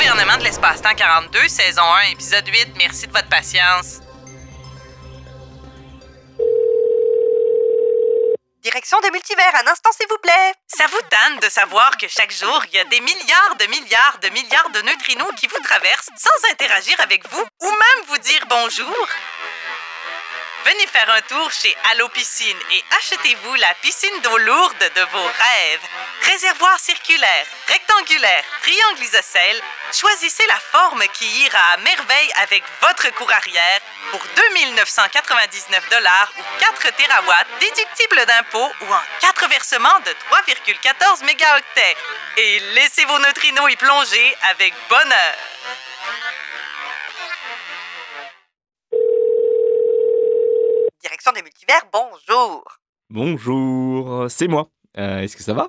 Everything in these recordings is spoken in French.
Gouvernement de l'espace-temps 42, saison 1, épisode 8. Merci de votre patience. Direction des multivers, un instant s'il vous plaît. Ça vous tanne de savoir que chaque jour, il y a des milliards de milliards de milliards de neutrinos qui vous traversent sans interagir avec vous ou même vous dire bonjour? Venez faire un tour chez Allo Piscine et achetez-vous la piscine d'eau lourde de vos rêves. Réservoir circulaire, rectangulaire, triangle isocèle, choisissez la forme qui ira à merveille avec votre cour arrière pour 2999 dollars ou 4 terawatts déductibles d'impôts ou en 4 versements de 3,14 mégaoctets. Et laissez vos neutrinos y plonger avec bonheur. Bonjour. Bonjour, c'est moi. Euh, Est-ce que ça va?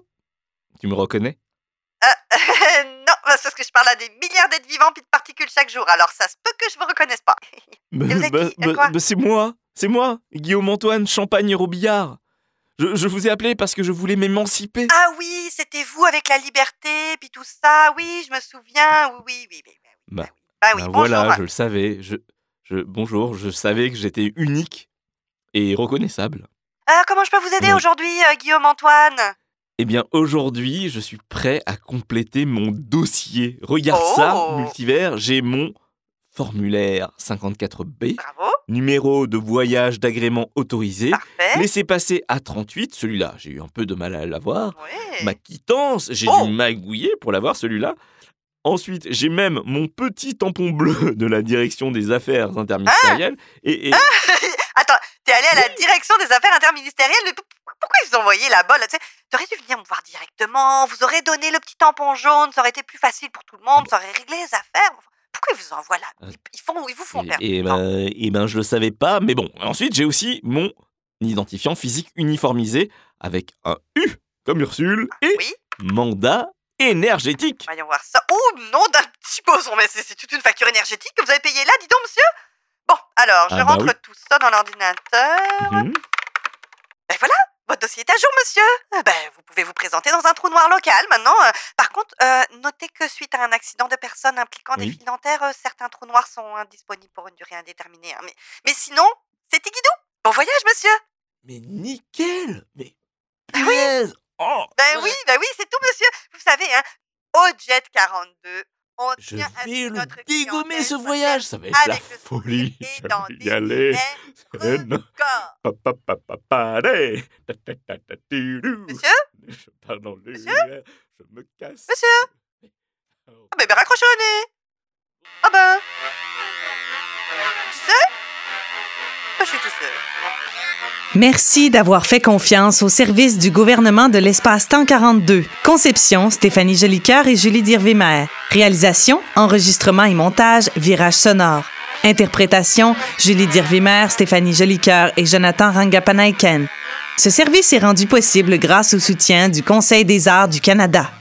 Tu me reconnais? Euh, non, c'est parce que je parle à des milliards d'êtres vivants puis de particules chaque jour, alors ça se peut que je vous reconnaisse pas. Bah, bah, Euh, bah, bah, C'est moi, c'est moi, Guillaume Antoine Champagne Robillard. Je, je vous ai appelé parce que je voulais m'émanciper. Ah oui, c'était vous avec la liberté puis tout ça, oui, je me souviens, oui, oui, oui, Bah, bah oui, bah Bah bonjour. voilà, je le savais. Je, je, bonjour, je savais que j'étais unique et reconnaissable. Euh, comment je peux vous aider Oui. aujourd'hui, euh, Guillaume Antoine? Eh bien, aujourd'hui, je suis prêt à compléter mon dossier. Regarde Oh ça, multivers, j'ai mon formulaire 54B, Bravo, numéro de voyage d'agrément autorisé, parfait. laissez passer à 38, celui-là, j'ai eu un peu de mal à l'avoir. Ma quittance, j'ai Oh. dû magouiller pour l'avoir celui-là. Ensuite, j'ai même mon petit tampon bleu de la direction des affaires interministérielles. et, et- Attends, t'es allé à la direction des affaires interministérielles, pourquoi ils vous ont envoyé là-bas là, T'aurais dû venir me voir directement, vous aurez donné le petit tampon jaune, ça aurait été plus facile pour tout le monde, ça aurait réglé les affaires. Pourquoi ils vous envoient là? Euh, ils, font, ils vous font et- perdre et ben, et ben, je le savais pas, mais bon. Ensuite, j'ai aussi mon identifiant physique uniformisé avec un U comme Ursule et Oui, mandat énergétique. voyons voir ça. Oh, nom d'un petit boson, mais c'est toute une facture énergétique que vous avez payée là, dis donc, monsieur Bon, alors, je Ah bah rentre oui. tout ça dans l'ordinateur. Mhm. Ben voilà, votre dossier est à jour, monsieur. Euh, Ben, vous pouvez vous présenter dans un trou noir local maintenant. Euh, Par contre, euh, notez que suite à un accident de personne impliquant des Oui. fils dentaires, euh, certains trous noirs sont indisponibles pour une durée indéterminée. hein. Mais, mais sinon, c'est Tigidou. Bon voyage, monsieur. Mais nickel Mais Ah oui. Oh, Ben oui, ben oui, c'est tout, monsieur. Vous savez, hein, au Jet 42, on Je vais le dégommer ce voyage, ça va être la folie. Je vais y aller. délais non. records. Pa, pa, pa, pa, pa, dé. Ta, ta, ta, ta, tidou. Monsieur? Je me casse. Monsieur? Ah ben, ben raccrochez le nez. Ah ben. Merci d'avoir fait confiance au service du gouvernement de l'espace-temps 42. Conception, Stéphanie Jolicoeur et Julie Dirvimer. Réalisation, enregistrement et montage, Virage sonore. Interprétation, Julie Dirvimer, Stéphanie Jolicoeur et Jonathan Rangapanaiken. Ce service est rendu possible grâce au soutien du Conseil des arts du Canada.